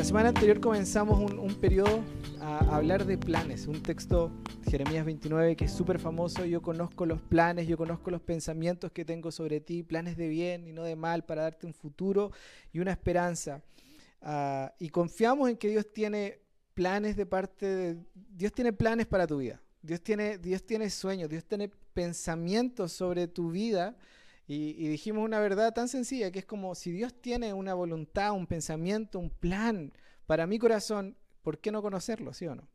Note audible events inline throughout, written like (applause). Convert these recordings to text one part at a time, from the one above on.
la semana anterior comenzamos un, periodo a hablar de planes, un texto, Jeremías 29, que es súper famoso. Yo conozco los planes, yo conozco los pensamientos que tengo sobre ti, planes de bien y no de mal, para darte un futuro y una esperanza. Ah, y confiamos en que Dios tiene planes de parte de... Dios tiene planes para tu vida. Dios tiene, Dios tiene sueños, Dios tiene pensamientos sobre tu vida y, dijimos una verdad tan sencilla que es como si Dios tiene una voluntad, un pensamiento, un plan para mi corazón, ¿por qué no conocerlo, sí o no?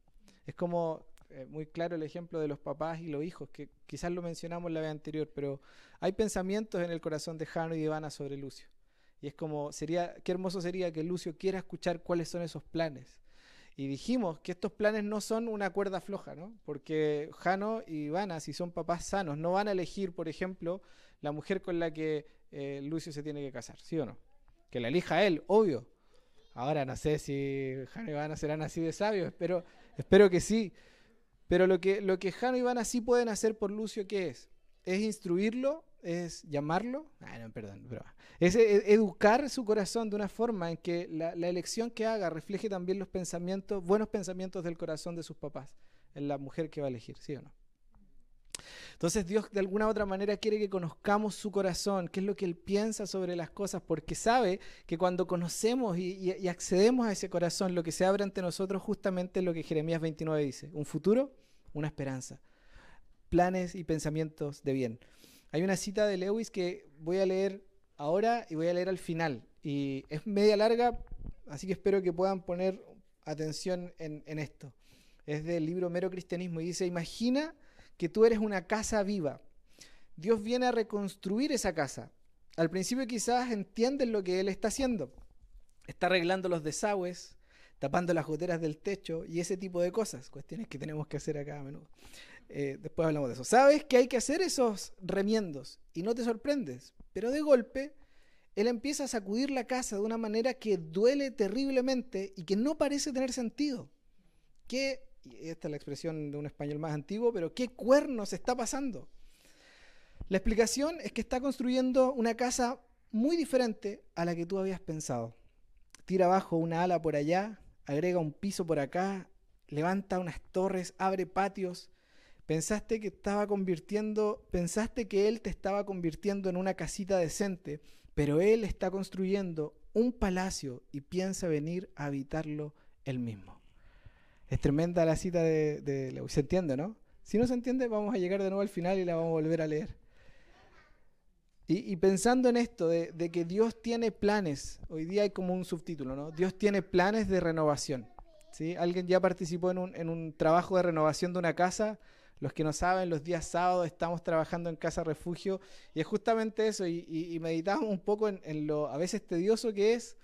Es como eh, muy claro el ejemplo de los papás y los hijos, que quizás lo mencionamos la vez anterior, pero hay pensamientos en el corazón de Jano y de Ivana sobre Lucio. Y es como, sería, qué hermoso sería que Lucio quiera escuchar cuáles son esos planes. Y dijimos que estos planes no son una cuerda floja, ¿no? Porque Jano y Ivana, si son papás sanos, no van a elegir, por ejemplo, la mujer con la que eh, Lucio se tiene que casar, ¿sí o no? Que la elija él, obvio. Ahora no sé si Jano y Ivana serán así de sabios, espero, espero que sí. Pero lo que, lo que Jano y Ivana sí pueden hacer por Lucio, ¿qué es? Es instruirlo, es llamarlo, ah, no, perdón, es e, educar su corazón de una forma en que la, elección que haga refleje también los pensamientos, buenos pensamientos del corazón de sus papás, en la mujer que va a elegir, ¿sí o no? Entonces Dios de alguna u otra manera quiere que conozcamos su corazón, qué es lo que Él piensa sobre las cosas, porque sabe que cuando conocemos y, accedemos a ese corazón, lo que se abre ante nosotros justamente es lo que Jeremías 29 dice, un futuro, una esperanza, planes y pensamientos de bien. Hay una cita de Lewis que voy a leer ahora y voy a leer al final, y es media larga, así que espero que puedan poner atención en, esto. Es del libro Mero Cristianismo y dice, imagina que tú eres una casa viva. Dios viene a reconstruir esa casa. Al principio quizás entienden lo que Él está haciendo. Está arreglando los desagües, tapando las goteras del techo y ese tipo de cosas, cuestiones que tenemos que hacer acá a menudo. Eh, después hablamos de eso. Sabes que hay que hacer esos remiendos y no te sorprendes, pero de golpe él empieza a sacudir la casa de una manera que duele terriblemente y que no parece tener sentido. ¿Qué esta es la expresión de un español más antiguo, pero ¿qué cuernos está pasando? La explicación es que está construyendo una casa muy diferente a la que tú habías pensado. Tira abajo una ala por allá, agrega un piso por acá, levanta unas torres, abre patios. Pensaste que estaba convirtiendo, pensaste que él te estaba convirtiendo en una casita decente, pero él está construyendo un palacio y piensa venir a habitarlo él mismo. Es tremenda la cita de, de ¿Se entiende, no? Si no se entiende, vamos a llegar de nuevo al final y la vamos a volver a leer. Y, pensando en esto, de, que Dios tiene planes, hoy día hay como un subtítulo, ¿no? Dios tiene planes de renovación. ¿sí? Alguien ya participó en un, en un trabajo de renovación de una casa. Los que no saben, los días sábados estamos trabajando en Casa Refugio y es justamente eso. Y, y, meditamos un poco en, en, lo a veces tedioso que es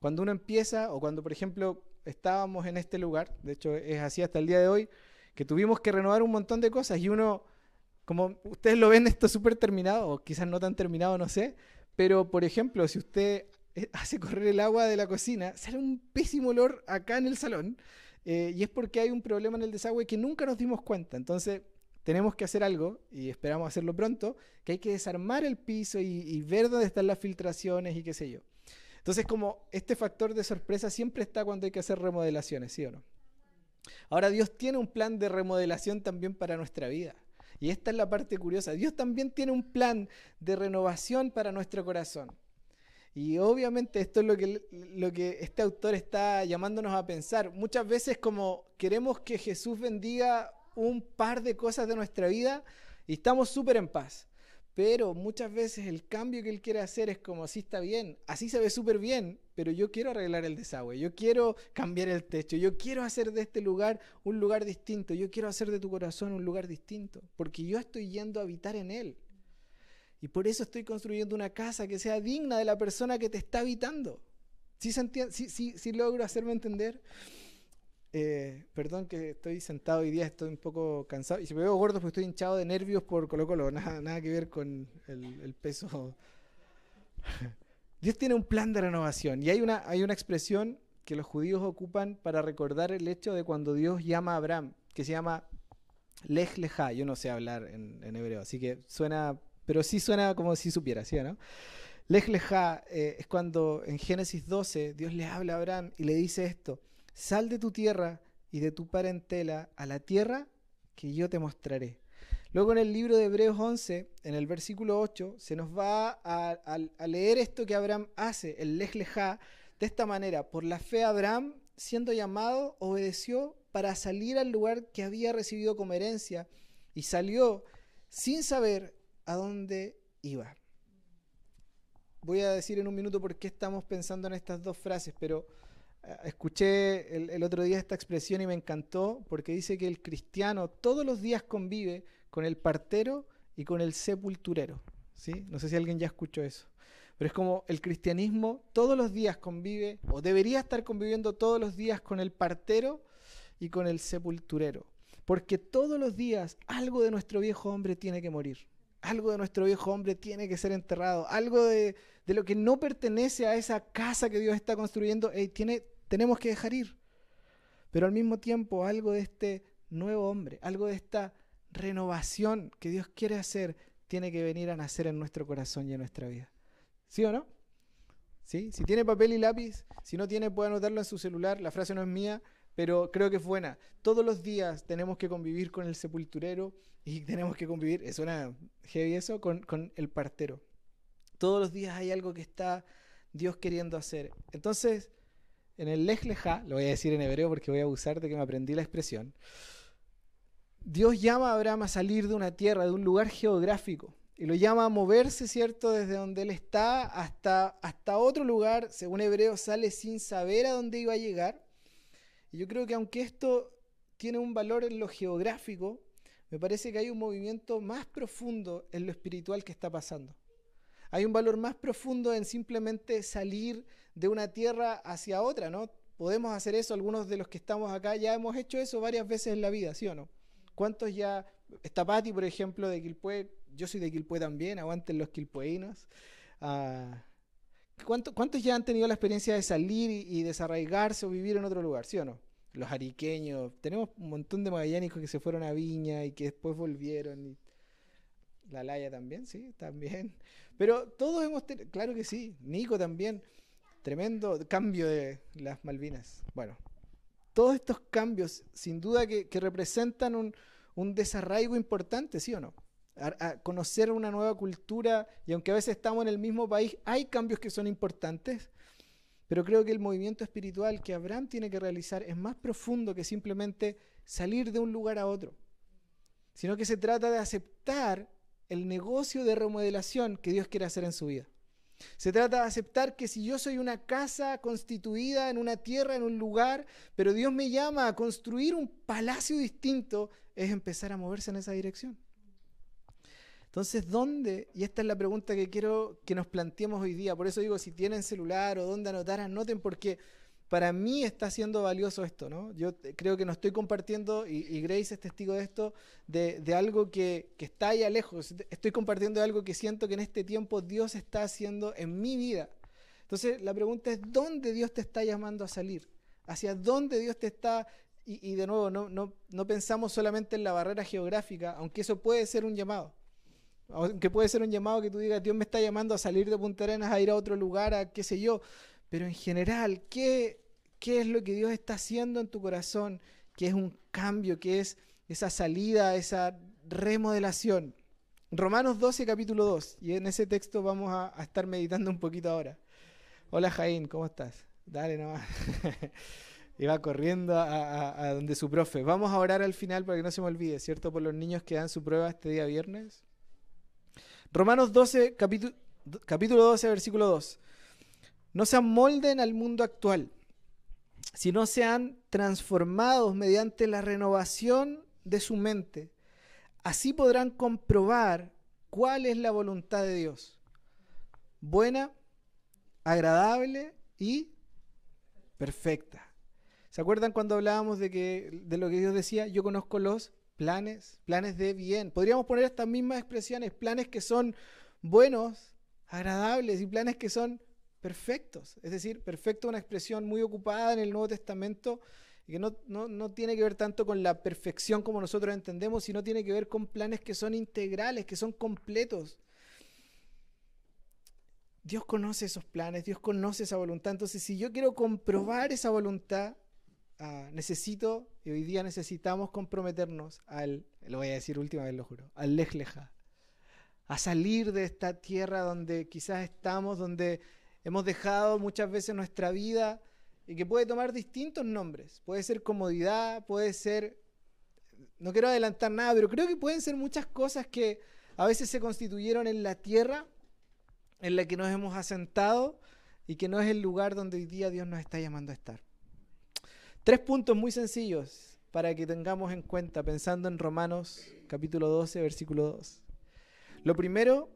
cuando uno empieza o cuando, por ejemplo, estábamos en este lugar, de hecho es así hasta el día de hoy, que tuvimos que renovar un montón de cosas y uno, como ustedes lo ven esto súper terminado, o quizás no tan terminado, no sé, pero por ejemplo, si usted eh, hace correr el agua de la cocina, sale un pésimo olor acá en el salón eh, y es porque hay un problema en el desagüe que nunca nos dimos cuenta. Entonces, tenemos que hacer algo, y esperamos hacerlo pronto, que hay que desarmar el piso y, y ver dónde están las filtraciones y qué sé yo. Entonces, como este factor de sorpresa siempre está cuando hay que hacer remodelaciones, ¿sí o no? Ahora, Dios tiene un plan de remodelación también para nuestra vida. Y esta es la parte curiosa. Dios también tiene un plan de renovación para nuestro corazón. Y obviamente esto es lo que, lo que este autor está llamándonos a pensar. Muchas veces como queremos que Jesús bendiga un par de cosas de nuestra vida y estamos súper en paz. Pero muchas veces el cambio que él quiere hacer es como, así está bien, así se ve súper bien, pero yo quiero arreglar el desagüe, yo quiero cambiar el techo, yo quiero hacer de este lugar un lugar distinto, yo quiero hacer de tu corazón un lugar distinto, porque yo estoy yendo a habitar en él. Y por eso estoy construyendo una casa que sea digna de la persona que te está habitando. ¿Sí, se sí logro hacerme entender? Eh, perdón que estoy sentado hoy día, estoy un poco cansado. Y si me veo gordo, pues estoy hinchado de nervios por Colo Colo. (laughs) Nada, que ver con el, peso. (laughs) Dios tiene un plan de renovación. Y hay una, hay una expresión que los judíos ocupan para recordar el hecho de cuando Dios llama a Abraham, que se llama Lej Leja. Yo no sé hablar en, hebreo, así que suena, pero sí suena como si supiera, ¿sí no? Lej Leja eh, es cuando en Génesis 12 Dios le habla a Abraham y le dice esto, sal de tu tierra y de tu parentela a la tierra que yo te mostraré. Luego en el libro de Hebreos 11, en el versículo 8, se nos va a, leer esto que Abraham hace, el Lej Leja, de esta manera. Por la fe Abraham, siendo llamado, obedeció para salir al lugar que había recibido como herencia y salió sin saber a dónde iba. Voy a decir en un minuto por qué estamos pensando en estas dos frases, pero eh, escuché el, otro día esta expresión y me encantó porque dice que el cristiano todos los días convive con el partero y con el sepulturero. ¿sí? No sé si alguien ya escuchó eso. Pero es como el cristianismo todos los días convive, o debería estar conviviendo todos los días con el partero y con el sepulturero. Porque todos los días algo de nuestro viejo hombre tiene que morir. Algo de nuestro viejo hombre tiene que ser enterrado. Algo de, lo que no pertenece a esa casa que Dios está construyendo, tiene, tenemos que dejar ir. Pero al mismo tiempo algo de este nuevo hombre, algo de esta renovación que Dios quiere hacer, tiene que venir a nacer en nuestro corazón y en nuestra vida. ¿Sí o no? ¿Sí? Si tiene papel y lápiz, si no tiene, puede anotarlo en su celular. La frase no es mía, pero creo que es buena. Todos los días tenemos que convivir con el sepulturero y (laughs) tenemos que convivir, es una heavy eso, con, el partero. Todos los días hay algo que está Dios queriendo hacer. Entonces, en el Lej Leja, lo voy a decir en hebreo porque voy a abusar de que me aprendí la expresión. Dios llama a Abraham a salir de una tierra, de un lugar geográfico, y lo llama a moverse, ¿cierto? Desde donde él está hasta, hasta otro lugar, según Hebreo, sale sin saber a dónde iba a llegar. Y yo creo que aunque esto tiene un valor en lo geográfico, me parece que hay un movimiento más profundo en lo espiritual que está pasando. Hay un valor más profundo en simplemente salir de una tierra hacia otra, ¿no? Podemos hacer eso, algunos de los que estamos acá ya hemos hecho eso varias veces en la vida, ¿sí o no? ¿Cuántos ya, está Patti, por ejemplo, de Quilpue, yo soy de Quilpue también, aguanten los quilpueinos. Ah, ¿Cuántos ya han tenido la experiencia de salir y, desarraigarse o vivir en otro lugar, sí o no? Los ariqueños, tenemos un montón de magallánicos que se fueron a Viña y que después volvieron. Y... La Laya también, sí, también. Pero todos hemos tenido, claro que sí, Nico también, tremendo cambio de las Malvinas. Bueno, todos estos cambios, sin duda que, representan un, un desarraigo importante, ¿sí o no? A, conocer una nueva cultura y aunque a veces estamos en el mismo país, hay cambios que son importantes, pero creo que el movimiento espiritual que Abraham tiene que realizar es más profundo que simplemente salir de un lugar a otro, sino que se trata de aceptar el negocio de remodelación que Dios quiere hacer en su vida. Se trata de aceptar que si yo soy una casa constituida en una tierra, en un lugar, pero Dios me llama a construir un palacio distinto, es empezar a moverse en esa dirección. Entonces, ¿dónde? Y esta es la pregunta que quiero que nos planteemos hoy día. Por eso digo, si tienen celular o dónde anotar, anoten porque para mí está siendo valioso esto, ¿no? Yo creo que no estoy compartiendo, y, Grace es testigo de esto, de, algo que, está allá lejos. Estoy compartiendo algo que siento que en este tiempo Dios está haciendo en mi vida. Entonces, la pregunta es, ¿dónde Dios te está llamando a salir? ¿Hacia dónde Dios te está y, y, de nuevo, no, no, no, pensamos solamente en la barrera geográfica, aunque eso puede ser un llamado. Aunque puede ser un llamado que tú digas, Dios me está llamando a salir de Punta Arenas, a ir a otro lugar, a qué sé yo. Pero en general, ¿qué, qué es lo que Dios está haciendo en tu corazón? ¿Qué es un cambio? ¿Qué es esa salida, esa remodelación? Romanos 12, capítulo 2. Y en ese texto vamos a, estar meditando un poquito ahora. Hola Jaín, ¿cómo estás? Dale nomás. (laughs) va corriendo a, a, donde su profe. Vamos a orar al final para que no se me olvide, ¿cierto? Por los niños que dan su prueba este día viernes. Romanos 12, capítulo, capítulo 12, versículo 2. No se amolden al mundo actual, sino sean transformados mediante la renovación de su mente. Así podrán comprobar cuál es la voluntad de Dios. Buena, agradable y perfecta. ¿Se acuerdan cuando hablábamos de, que, de lo que Dios decía? Yo conozco los planes, planes de bien. Podríamos poner estas mismas expresiones, planes que son buenos, agradables y planes que son perfectos. Es decir, perfecto una expresión muy ocupada en el Nuevo Testamento y que no, no, tiene que ver tanto con la perfección como nosotros entendemos, sino tiene que ver con planes que son integrales, que son completos. Dios conoce esos planes, Dios conoce esa voluntad. Entonces, si yo quiero comprobar esa voluntad, ah, necesito, y hoy día necesitamos comprometernos al, lo voy a decir última vez, lo juro, al lejleja, a salir de esta tierra donde quizás estamos, donde hemos dejado muchas veces nuestra vida y que puede tomar distintos nombres. Puede ser comodidad, puede ser, no quiero adelantar nada, pero creo que pueden ser muchas cosas que a veces se constituyeron en la tierra en la que nos hemos asentado y que no es el lugar donde hoy día Dios nos está llamando a estar. Tres puntos muy sencillos para que tengamos en cuenta pensando en Romanos capítulo 12, versículo 2. Lo primero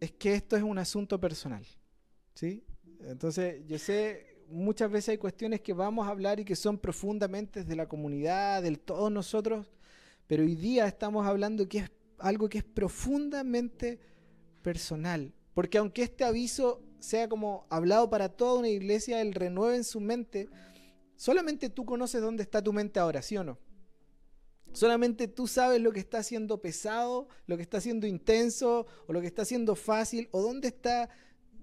es que esto es un asunto personal. ¿sí? Entonces, yo sé, muchas veces hay cuestiones que vamos a hablar y que son profundamente de la comunidad, del todos nosotros, pero hoy día estamos hablando que es algo que es profundamente personal. Porque aunque este aviso sea como hablado para toda una iglesia, el renueve en su mente, solamente tú conoces dónde está tu mente ahora, ¿sí o no? Solamente tú sabes lo que está siendo pesado, lo que está siendo intenso, o lo que está siendo fácil, o dónde está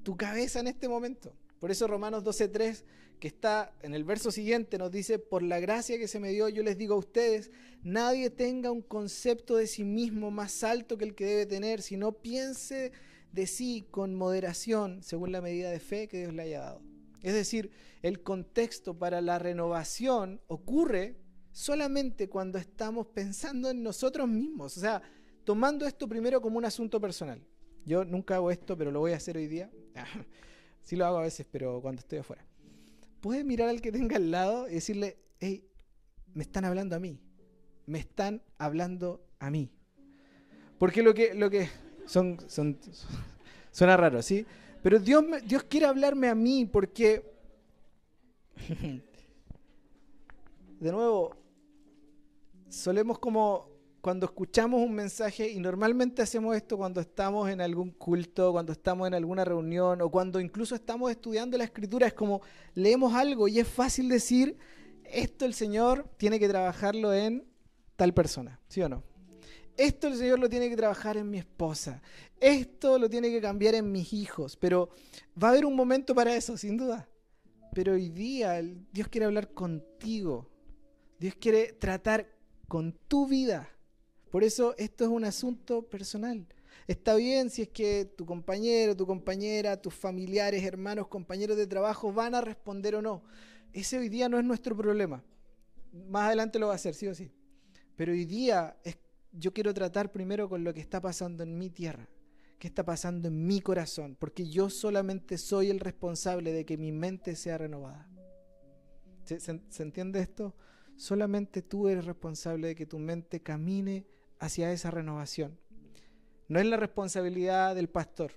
tu cabeza en este momento. Por eso Romanos 12.3, que está en el verso siguiente, nos dice, por la gracia que se me dio, yo les digo a ustedes, nadie tenga un concepto de sí mismo más alto que el que debe tener, sino piense de sí con moderación según la medida de fe que Dios le haya dado. Es decir, el contexto para la renovación ocurre solamente cuando estamos pensando en nosotros mismos, o sea, tomando esto primero como un asunto personal. Yo nunca hago esto, pero lo voy a hacer hoy día. (laughs) sí lo hago a veces, pero cuando estoy afuera. Puedes mirar al que tenga al lado y decirle, hey, me están hablando a mí. Me están hablando a mí. Porque lo que, lo que, son, son, (laughs) suena raro, ¿sí? Pero Dios, Dios quiere hablarme a mí porque, (laughs) de nuevo, solemos como cuando escuchamos un mensaje, y normalmente hacemos esto cuando estamos en algún culto, cuando estamos en alguna reunión, o cuando incluso estamos estudiando la escritura, es como leemos algo y es fácil decir, esto el Señor tiene que trabajarlo en tal persona, ¿sí o no? Esto el Señor lo tiene que trabajar en mi esposa. Esto lo tiene que cambiar en mis hijos. Pero va a haber un momento para eso, sin duda. Pero hoy día Dios quiere hablar contigo. Dios quiere tratar con tu vida. Por eso esto es un asunto personal. Está bien si es que tu compañero, tu compañera, tus familiares, hermanos, compañeros de trabajo van a responder o no. Ese hoy día no es nuestro problema. Más adelante lo va a hacer, sí o sí. Pero hoy día es yo quiero tratar primero con lo que está pasando en mi tierra, qué está pasando en mi corazón, porque yo solamente soy el responsable de que mi mente sea renovada. ¿Se, entiende esto? Solamente tú eres responsable de que tu mente camine hacia esa renovación. No es la responsabilidad del pastor.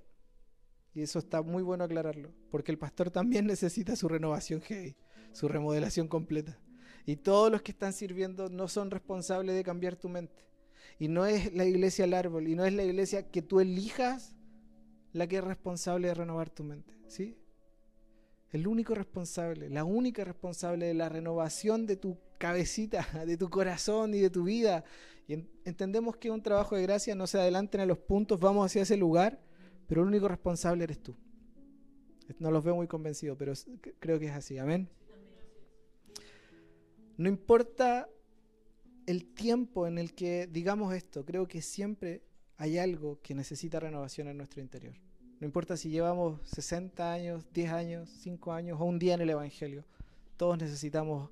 Y eso está muy bueno aclararlo, porque el pastor también (laughs) necesita su renovación su remodelación completa. Y todos los que están sirviendo no son responsables de cambiar tu mente. Y no es la iglesia el árbol, y no es la iglesia que tú elijas la que es responsable de renovar tu mente. ¿Sí? El único responsable, la única responsable de la renovación de tu cabecita, (laughs) de tu corazón y de tu vida. Y entendemos que un trabajo de gracia no se adelanten a los puntos, vamos hacia ese lugar, pero el único responsable eres tú. No los veo muy convencidos, pero creo que es así. Amén. No importa el tiempo en el que digamos esto, creo que siempre hay algo que necesita renovación en nuestro interior. No importa si llevamos 60 años, 10 años, 5 años o un día en el Evangelio, todos necesitamos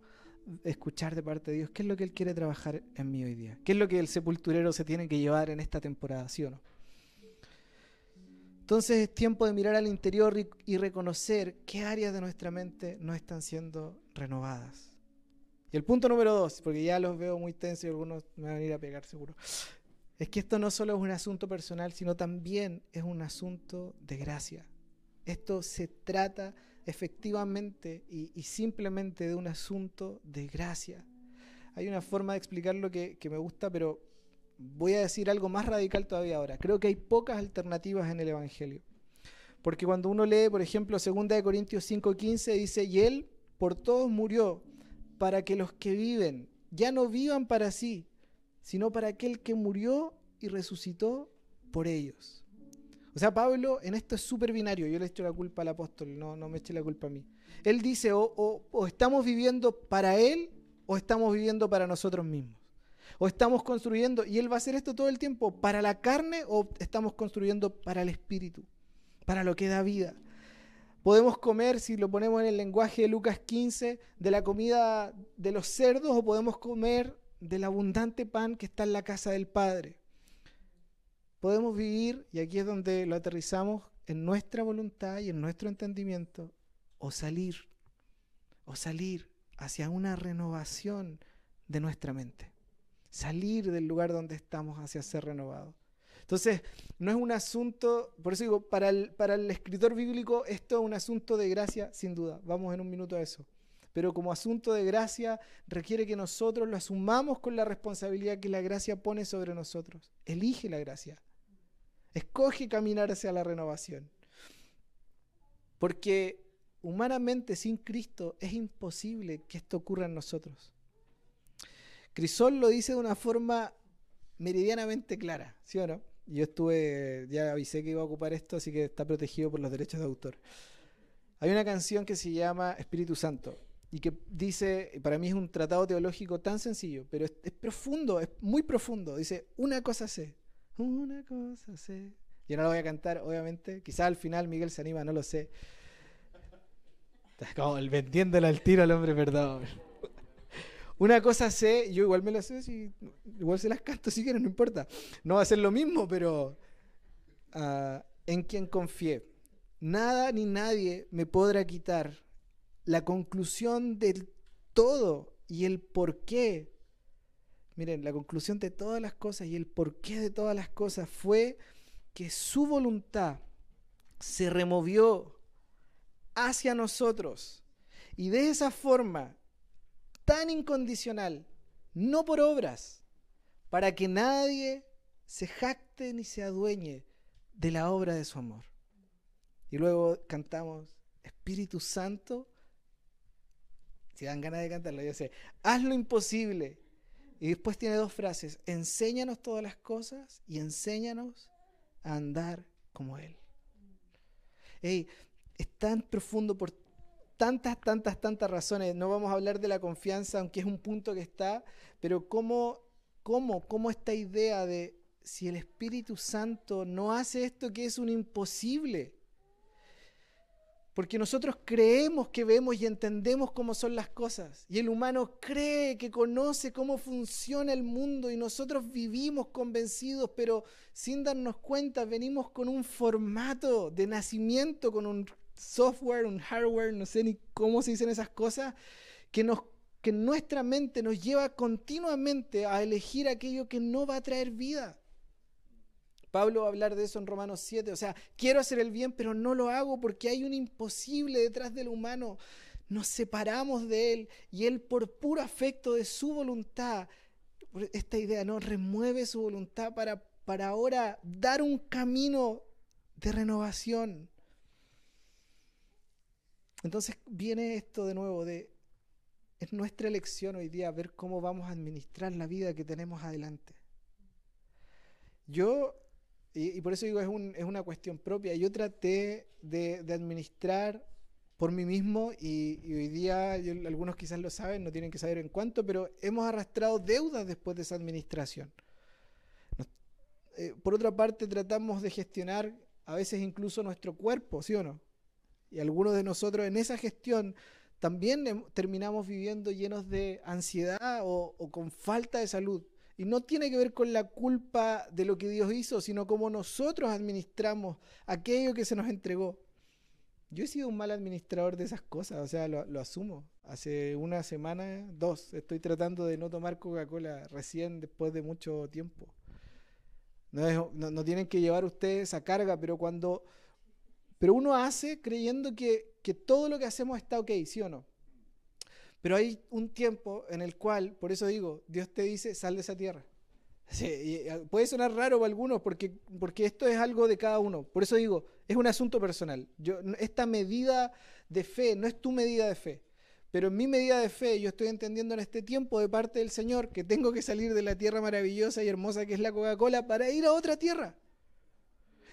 escuchar de parte de Dios qué es lo que Él quiere trabajar en mí hoy día, qué es lo que el sepulturero se tiene que llevar en esta temporada, ¿sí o no? Entonces es tiempo de mirar al interior y reconocer qué áreas de nuestra mente no están siendo renovadas. Y el punto número dos, porque ya los veo muy tensos y algunos me van a ir a pegar seguro, es que esto no solo es un asunto personal, sino también es un asunto de gracia. Esto se trata efectivamente y, simplemente de un asunto de gracia. Hay una forma de explicarlo que, que me gusta, pero voy a decir algo más radical todavía ahora. Creo que hay pocas alternativas en el Evangelio. Porque cuando uno lee, por ejemplo, 2 Corintios 5:15, dice, y Él por todos murió, para que los que viven ya no vivan para sí, sino para aquel que murió y resucitó por ellos. O sea, Pablo en esto es súper binario. Yo le echo la culpa al apóstol, no, no me eche la culpa a mí. Él dice, o, o estamos viviendo para Él o estamos viviendo para nosotros mismos. O estamos construyendo, y Él va a hacer esto todo el tiempo, para la carne o estamos construyendo para el espíritu, para lo que da vida. Podemos comer, si lo ponemos en el lenguaje de Lucas 15, de la comida de los cerdos o podemos comer del abundante pan que está en la casa del Padre. Podemos vivir, y aquí es donde lo aterrizamos, en nuestra voluntad y en nuestro entendimiento, o salir, o salir hacia una renovación de nuestra mente. Salir del lugar donde estamos hacia ser renovados. Entonces, no es un asunto, por eso digo, para el, para el escritor bíblico esto es un asunto de gracia, sin duda. Vamos en un minuto a eso. Pero como asunto de gracia requiere que nosotros lo asumamos con la responsabilidad que la gracia pone sobre nosotros. Elige la gracia. Escoge caminar hacia la renovación. Porque humanamente sin Cristo es imposible que esto ocurra en nosotros. Crisol lo dice de una forma meridianamente clara, ¿sí o no? Yo estuve, ya avisé que iba a ocupar esto, así que está protegido por los derechos de autor. Hay una canción que se llama Espíritu Santo y que dice, para mí es un tratado teológico tan sencillo, pero es, profundo, es muy profundo. Dice, una cosa sé, una cosa sé. Yo no lo voy a cantar, obviamente. Quizás al final Miguel se anima, no lo sé. Como el vendiéndole al tiro al hombre, perdón. Una cosa sé, yo igual me la sé, si, igual se las canto si quieren, no importa. No va a ser lo mismo, pero ah, en quien confié. Nada ni nadie me podrá quitar la conclusión del todo y el por qué. Miren, la conclusión de todas las cosas y el porqué de todas las cosas fue que su voluntad se removió hacia nosotros. Y de esa forma tan incondicional, no por obras, para que nadie se jacte ni se adueñe de la obra de su amor. Y luego cantamos, Espíritu Santo, si dan ganas de cantarlo, yo sé, haz lo imposible. Y después tiene dos frases, enséñanos todas las cosas y enséñanos a andar como Él. Hey, es tan profundo por tantas, tantas, tantas razones. No vamos a hablar de la confianza, aunque es un punto que está, pero cómo, cómo, cómo esta idea de si el Espíritu Santo no hace esto que es un imposible. Porque nosotros creemos que vemos y entendemos cómo son las cosas. Y el humano cree que conoce cómo funciona el mundo y nosotros vivimos convencidos, pero sin darnos cuenta venimos con un formato de nacimiento, con un software, un hardware, no sé ni cómo se dicen esas cosas, que, nos, que nuestra mente nos lleva continuamente a elegir aquello que no va a traer vida. Pablo va a hablar de eso en Romanos 7, o sea, quiero hacer el bien, pero no lo hago porque hay un imposible detrás del humano. Nos separamos de él y él por puro afecto de su voluntad, esta idea, ¿no? Remueve su voluntad para, para ahora dar un camino de renovación. Entonces viene esto de nuevo de, es nuestra elección hoy día ver cómo vamos a administrar la vida que tenemos adelante. Yo, y, por eso digo, es, es, una cuestión propia, yo traté de, administrar por mí mismo y, hoy día, algunos quizás lo saben, no tienen que saber en cuánto, pero hemos arrastrado deudas después de esa administración. Eh, por otra parte, tratamos de gestionar a veces incluso nuestro cuerpo, ¿sí o no? Y algunos de nosotros en esa gestión también terminamos viviendo llenos de ansiedad o, con falta de salud. Y no tiene que ver con la culpa de lo que Dios hizo, sino cómo nosotros administramos aquello que se nos entregó. Yo he sido un mal administrador de esas cosas, o sea, lo, asumo. Hace una semana, dos, estoy tratando de no tomar Coca-Cola recién después de mucho tiempo. No, no tienen que llevar ustedes esa carga, pero cuando pero uno hace creyendo que, todo lo que hacemos está ok, ¿sí o no? Pero hay un tiempo en el cual, por eso digo, Dios te dice, sal de esa tierra. Eh, puede sonar raro para algunos porque, porque esto es algo de cada uno. Por eso digo, es un asunto personal. Yo, esta medida de fe no es tu medida de fe. Pero en mi medida de fe yo estoy entendiendo en este tiempo de parte del Señor que tengo que salir de la tierra maravillosa y hermosa que es la Coca-Cola para ir a otra tierra.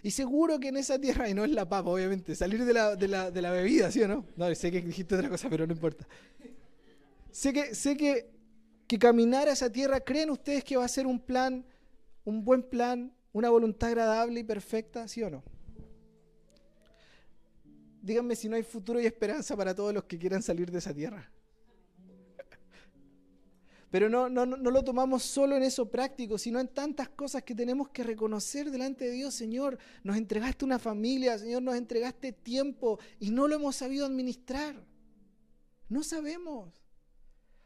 Y seguro que en esa tierra, y no es la papa, obviamente, salir de la, de la, de la bebida, ¿sí o no? No, sé que dijiste otra cosa, pero no importa. Sé que, sé que, que caminar a esa tierra, ¿creen ustedes que va a ser un plan, un buen plan, una voluntad agradable y perfecta, sí o no? Díganme si no hay futuro y esperanza para todos los que quieran salir de esa tierra. Pero no, no, no lo tomamos solo en eso práctico, sino en tantas cosas que tenemos que reconocer delante de Dios. Señor, nos entregaste una familia, Señor, nos entregaste tiempo y no lo hemos sabido administrar. No sabemos.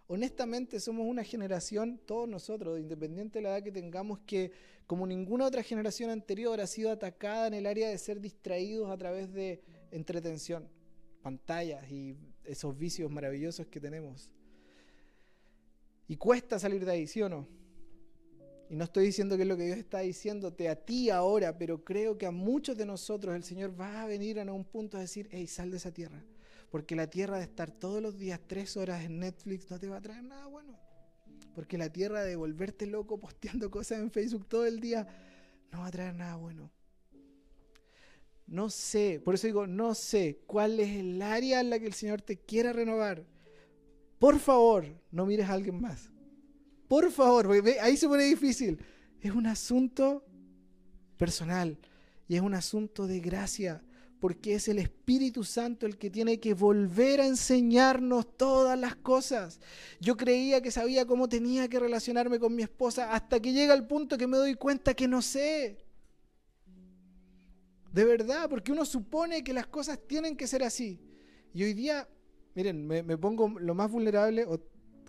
Honestamente somos una generación, todos nosotros, independiente de la edad que tengamos, que como ninguna otra generación anterior ha sido atacada en el área de ser distraídos a través de entretención, pantallas y esos vicios maravillosos que tenemos. Y cuesta salir de ahí, ¿sí o no? Y no estoy diciendo que es lo que Dios está diciéndote a ti ahora, pero creo que a muchos de nosotros el Señor va a venir a un punto a decir, hey, sal de esa tierra. Porque la tierra de estar todos los días tres horas en Netflix no te va a traer nada bueno. Porque la tierra de volverte loco (laughs) posteando cosas en Facebook todo el día no va a traer nada bueno. No sé, por eso digo, no sé cuál es el área en la que el Señor te quiera renovar por favor, no mires a alguien más. Por favor, ahí se pone difícil. Es un asunto personal y es un asunto de gracia, porque es el Espíritu Santo el que tiene que volver a enseñarnos todas las cosas. Yo creía que sabía cómo tenía que relacionarme con mi esposa hasta que llega el punto que me doy cuenta que no sé. De verdad, porque uno supone que las cosas tienen que ser así. Y hoy día Miren, me, pongo lo más vulnerable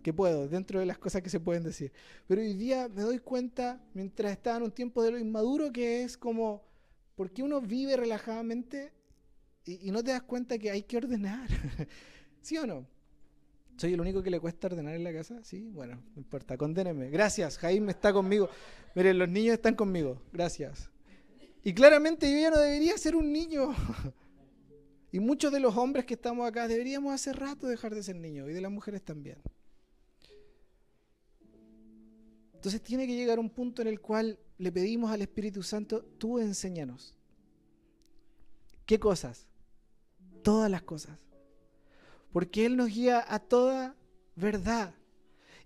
que puedo, dentro de las cosas que se pueden decir. Pero hoy día me doy cuenta, mientras estaba en un tiempo de lo inmaduro, que es como, ¿por qué uno vive relajadamente y, no te das cuenta que hay que ordenar? (laughs) ¿Sí o no? ¿Soy el único que le cuesta ordenar en la casa? Sí, bueno, no importa, condéneme. Gracias, Jaime está conmigo. Miren, los niños están conmigo. Gracias. Y claramente yo ya no debería ser un niño. (laughs) Y muchos de los hombres que estamos acá deberíamos hace rato dejar de ser niños y de las mujeres también. Entonces tiene que llegar un punto en el cual le pedimos al Espíritu Santo, tú enséñanos. ¿Qué cosas? Todas las cosas. Porque Él nos guía a toda verdad.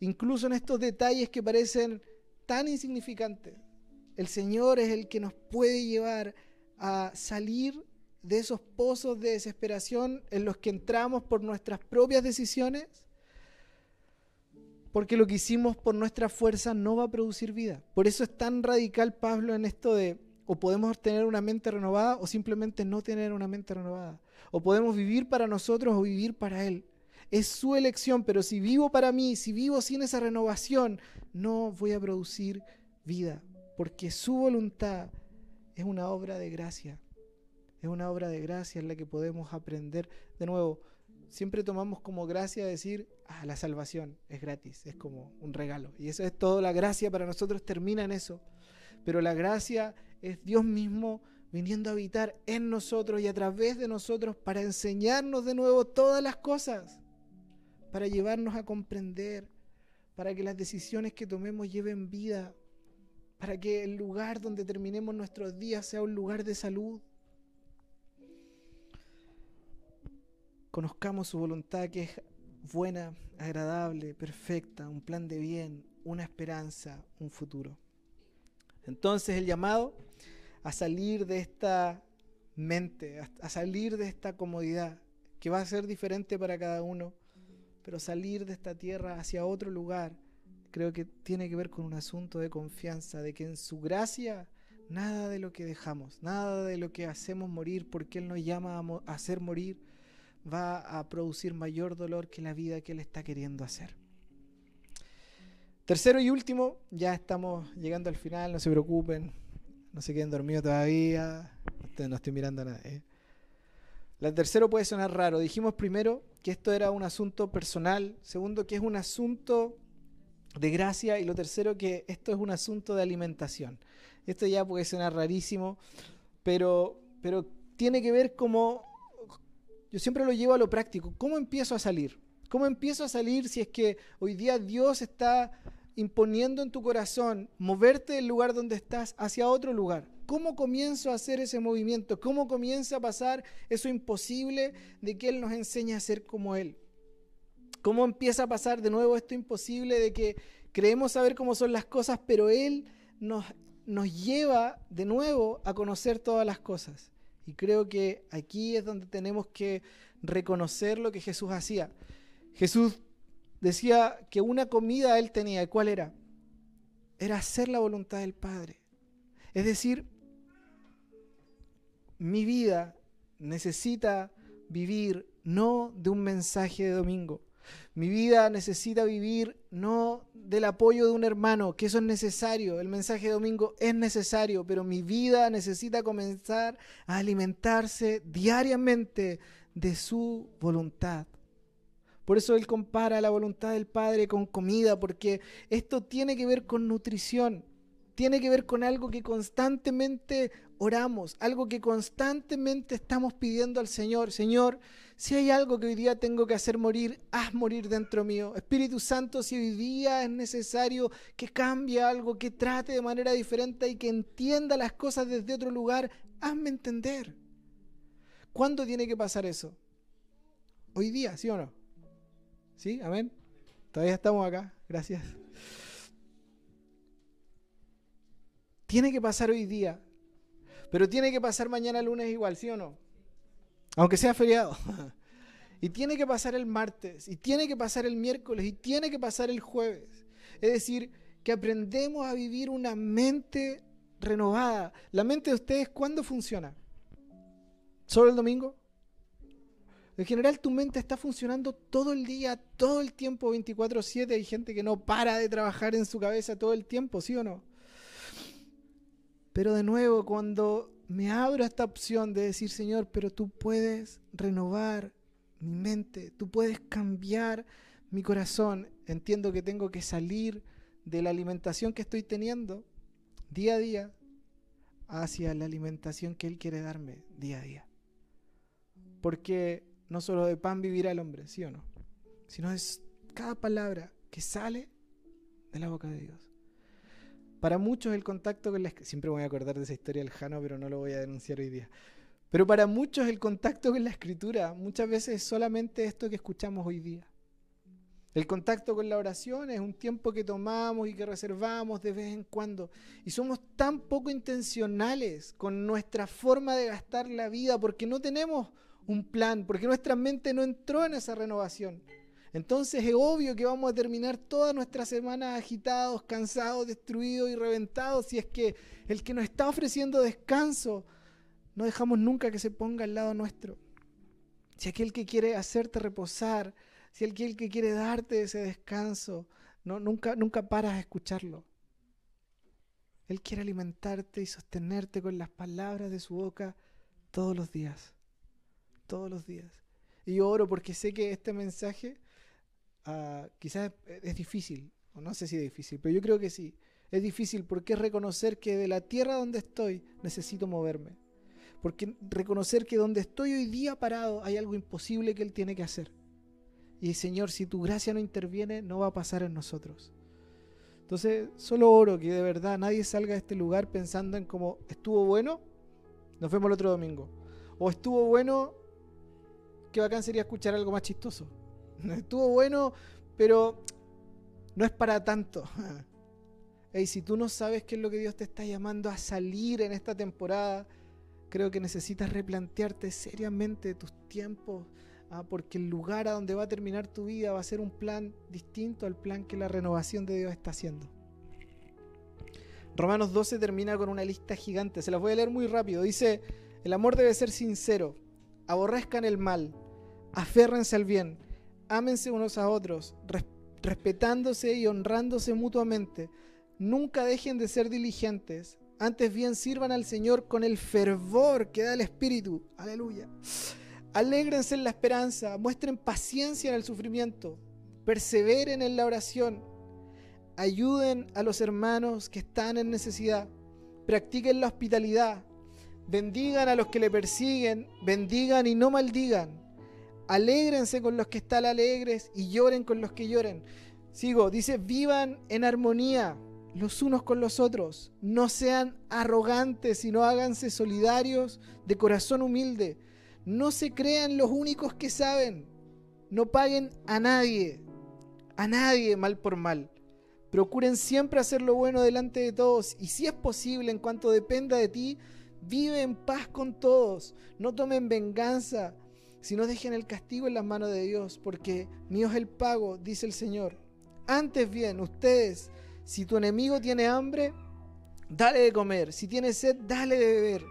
Incluso en estos detalles que parecen tan insignificantes. El Señor es el que nos puede llevar a salir de esos pozos de desesperación en los que entramos por nuestras propias decisiones, porque lo que hicimos por nuestra fuerza no va a producir vida. Por eso es tan radical Pablo en esto de o podemos tener una mente renovada o simplemente no tener una mente renovada. O podemos vivir para nosotros o vivir para Él. Es su elección, pero si vivo para mí, si vivo sin esa renovación, no voy a producir vida, porque su voluntad es una obra de gracia. Es una obra de gracia en la que podemos aprender. De nuevo, siempre tomamos como gracia decir, ah, la salvación es gratis, es como un regalo. Y eso es todo, la gracia para nosotros termina en eso. Pero la gracia es Dios mismo viniendo a habitar en nosotros y a través de nosotros para enseñarnos de nuevo todas las cosas, para llevarnos a comprender, para que las decisiones que tomemos lleven vida, para que el lugar donde terminemos nuestros días sea un lugar de salud, conozcamos su voluntad que es buena, agradable, perfecta, un plan de bien, una esperanza, un futuro. Entonces el llamado a salir de esta mente, a salir de esta comodidad, que va a ser diferente para cada uno, pero salir de esta tierra hacia otro lugar, creo que tiene que ver con un asunto de confianza, de que en su gracia nada de lo que dejamos, nada de lo que hacemos morir, porque Él nos llama a hacer morir, va a producir mayor dolor que la vida que Él está queriendo hacer. Tercero y último, ya estamos llegando al final, no se preocupen, no se queden dormidos todavía, no estoy mirando a nadie. La tercero puede sonar raro. Dijimos primero que esto era un asunto personal, segundo que es un asunto de gracia y lo tercero que esto es un asunto de alimentación. Esto ya puede sonar rarísimo, pero, pero tiene que ver como yo siempre lo llevo a lo práctico. ¿Cómo empiezo a salir? ¿Cómo empiezo a salir si es que hoy día Dios está imponiendo en tu corazón moverte del lugar donde estás hacia otro lugar? ¿Cómo comienzo a hacer ese movimiento? ¿Cómo comienza a pasar eso imposible de que Él nos enseñe a ser como Él? ¿Cómo empieza a pasar de nuevo esto imposible de que creemos saber cómo son las cosas, pero Él nos, nos lleva de nuevo a conocer todas las cosas? Y creo que aquí es donde tenemos que reconocer lo que Jesús hacía. Jesús decía que una comida Él tenía, ¿y cuál era? Era hacer la voluntad del Padre. Es decir, mi vida necesita vivir no de un mensaje de domingo, mi vida necesita vivir no del apoyo de un hermano, que eso es necesario, el mensaje de domingo es necesario, pero mi vida necesita comenzar a alimentarse diariamente de su voluntad. Por eso él compara la voluntad del Padre con comida, porque esto tiene que ver con nutrición, tiene que ver con algo que constantemente oramos, algo que constantemente estamos pidiendo al Señor. Señor, si hay algo que hoy día tengo que hacer morir, haz morir dentro mío. Espíritu Santo, si hoy día es necesario que cambie algo, que trate de manera diferente y que entienda las cosas desde otro lugar, hazme entender. ¿Cuándo tiene que pasar eso? Hoy día, ¿sí o no? ¿Sí? Amén. Todavía estamos acá. Gracias. Tiene que pasar hoy día. Pero tiene que pasar mañana lunes igual, ¿sí o no? Aunque sea feriado. (laughs) y tiene que pasar el martes, y tiene que pasar el miércoles, y tiene que pasar el jueves. Es decir, que aprendemos a vivir una mente renovada. ¿La mente de ustedes cuándo funciona? ¿Solo el domingo? En general tu mente está funcionando todo el día, todo el tiempo, 24/7. Hay gente que no para de trabajar en su cabeza todo el tiempo, ¿sí o no? Pero de nuevo, cuando me abro a esta opción de decir, Señor, pero tú puedes renovar mi mente, tú puedes cambiar mi corazón, entiendo que tengo que salir de la alimentación que estoy teniendo día a día hacia la alimentación que Él quiere darme día a día. Porque no solo de pan vivirá el hombre, ¿sí o no? Sino es cada palabra que sale de la boca de Dios. Para muchos el contacto con la siempre voy a acordar de esa historia del Jano, pero no lo voy a denunciar hoy día. Pero para muchos el contacto con la escritura muchas veces es solamente esto que escuchamos hoy día. El contacto con la oración es un tiempo que tomamos y que reservamos de vez en cuando. Y somos tan poco intencionales con nuestra forma de gastar la vida porque no tenemos un plan, porque nuestra mente no entró en esa renovación. Entonces es obvio que vamos a terminar todas nuestras semanas agitados, cansados, destruidos y reventados si es que el que nos está ofreciendo descanso no dejamos nunca que se ponga al lado nuestro. Si aquel que quiere hacerte reposar, si aquel que quiere darte ese descanso, no, nunca, nunca paras a escucharlo. Él quiere alimentarte y sostenerte con las palabras de su boca todos los días. Todos los días. Y yo oro porque sé que este mensaje Quizás es difícil, o no sé si es difícil, pero yo creo que sí. Es difícil porque es reconocer que de la tierra donde estoy necesito moverme. Porque reconocer que donde estoy hoy día parado hay algo imposible que Él tiene que hacer. Y Señor, si tu gracia no interviene, no va a pasar en nosotros. Entonces, solo oro que de verdad nadie salga de este lugar pensando en cómo estuvo bueno, nos vemos el otro domingo. O estuvo bueno, qué bacán sería escuchar algo más chistoso. (laughs) Estuvo bueno, pero no es para tanto. (laughs) Y si tú no sabes qué es lo que Dios te está llamando a salir en esta temporada, creo que necesitas replantearte seriamente tus tiempos, ah, porque el lugar a donde va a terminar tu vida va a ser un plan distinto al plan que la renovación de Dios está haciendo. Romanos 12 termina con una lista gigante, se las voy a leer muy rápido. Dice, el amor debe ser sincero, aborrezcan el mal, aférrense al bien ámense unos a otros, respetándose y honrándose mutuamente. Nunca dejen de ser diligentes, antes bien sirvan al Señor con el fervor que da el Espíritu. Aleluya. Alégrense en la esperanza, muestren paciencia en el sufrimiento, perseveren en la oración, ayuden a los hermanos que están en necesidad, practiquen la hospitalidad, bendigan a los que le persiguen, bendigan y no maldigan Alégrense con los que están alegres y lloren con los que lloren. Sigo, dice, vivan en armonía. los unos con los otros. No sean arrogantes, sino háganse solidarios de corazón humilde. No se crean los únicos que saben. No paguen a nadie, a nadie mal por mal. Procuren siempre hacer lo bueno delante de todos y si es posible, en cuanto dependa de ti, vive en paz con todos. No tomen venganza, sino dejen el castigo en las manos de Dios, porque mío es el pago, dice el Señor. Antes bien, ustedes, si tu enemigo tiene hambre, dale de comer. Si tiene sed, dale de beber.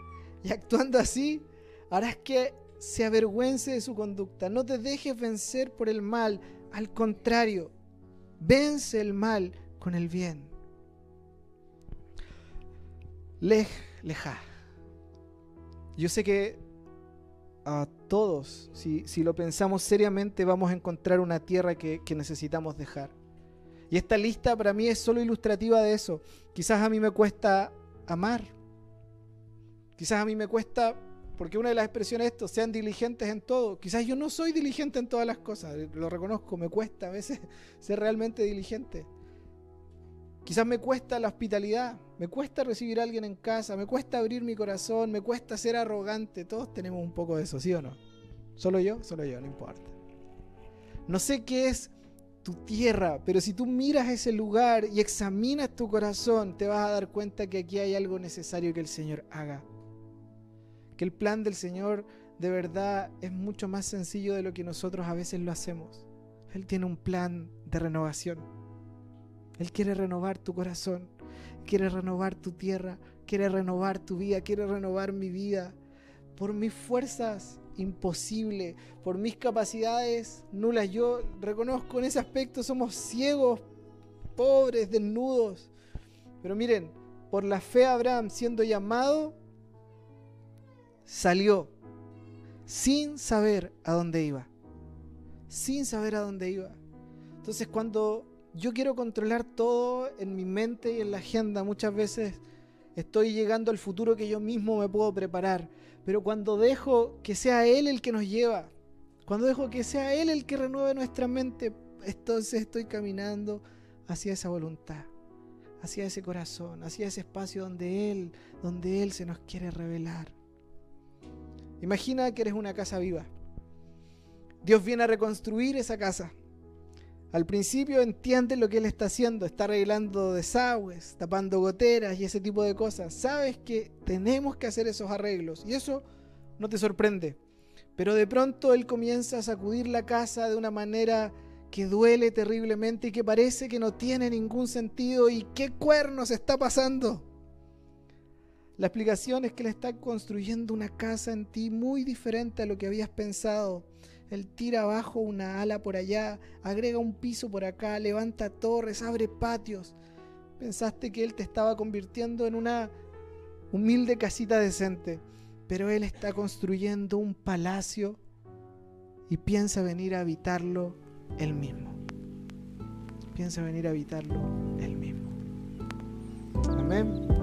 Y actuando así, harás que se avergüence de su conducta. No te dejes vencer por el mal. Al contrario, vence el mal con el bien. Lej, leja. Yo sé que a todos, si, si, lo pensamos seriamente, vamos a encontrar una tierra que, que necesitamos dejar. Y esta lista para mí es solo ilustrativa de eso. Quizás a mí me cuesta amar. Quizás a mí me cuesta, porque una de las expresiones es esto, sean diligentes en todo. Quizás yo no soy diligente en todas las cosas, lo reconozco, me cuesta a veces (laughs) ser realmente diligente. Quizás me cuesta la hospitalidad, me cuesta recibir a alguien en casa, me cuesta abrir mi corazón, me cuesta ser arrogante. Todos tenemos un poco de eso, ¿sí o no? ¿Solo yo? Solo yo, no importa. No sé qué es tu tierra, pero si tú miras ese lugar y examinas tu corazón, te vas a dar cuenta que aquí hay algo necesario que el Señor haga. Que el plan del Señor de verdad es mucho más sencillo de lo que nosotros a veces lo hacemos. Él tiene un plan de renovación. Él quiere renovar tu corazón, quiere renovar tu tierra, quiere renovar tu vida, quiere renovar mi vida. Por mis fuerzas imposible, por mis capacidades nulas. Yo reconozco en ese aspecto somos ciegos, pobres, desnudos. Pero miren, por la fe Abraham siendo llamado, salió sin saber a dónde iba. Sin saber a dónde iba. Entonces cuando yo quiero controlar todo en mi mente y en la agenda. Muchas veces estoy llegando al futuro que yo mismo me puedo preparar. Pero cuando dejo que sea Él el que nos lleva, cuando dejo que sea Él el que renueve nuestra mente, entonces estoy caminando hacia esa voluntad, hacia ese corazón, hacia ese espacio donde Él, donde Él se nos quiere revelar. Imagina que eres una casa viva. Dios viene a reconstruir esa casa. Al principio entiendes lo que él está haciendo, está arreglando desagües, tapando goteras y ese tipo de cosas. Sabes que tenemos que hacer esos arreglos y eso no te sorprende. Pero de pronto él comienza a sacudir la casa de una manera que duele terriblemente y que parece que no tiene ningún sentido. ¿Y qué cuernos está pasando? La explicación es que él está construyendo una casa en ti muy diferente a lo que habías pensado. Él tira abajo una ala por allá, agrega un piso por acá, levanta torres, abre patios. Pensaste que Él te estaba convirtiendo en una humilde casita decente, pero Él está construyendo un palacio y piensa venir a habitarlo Él mismo. Piensa venir a habitarlo Él mismo. Amén.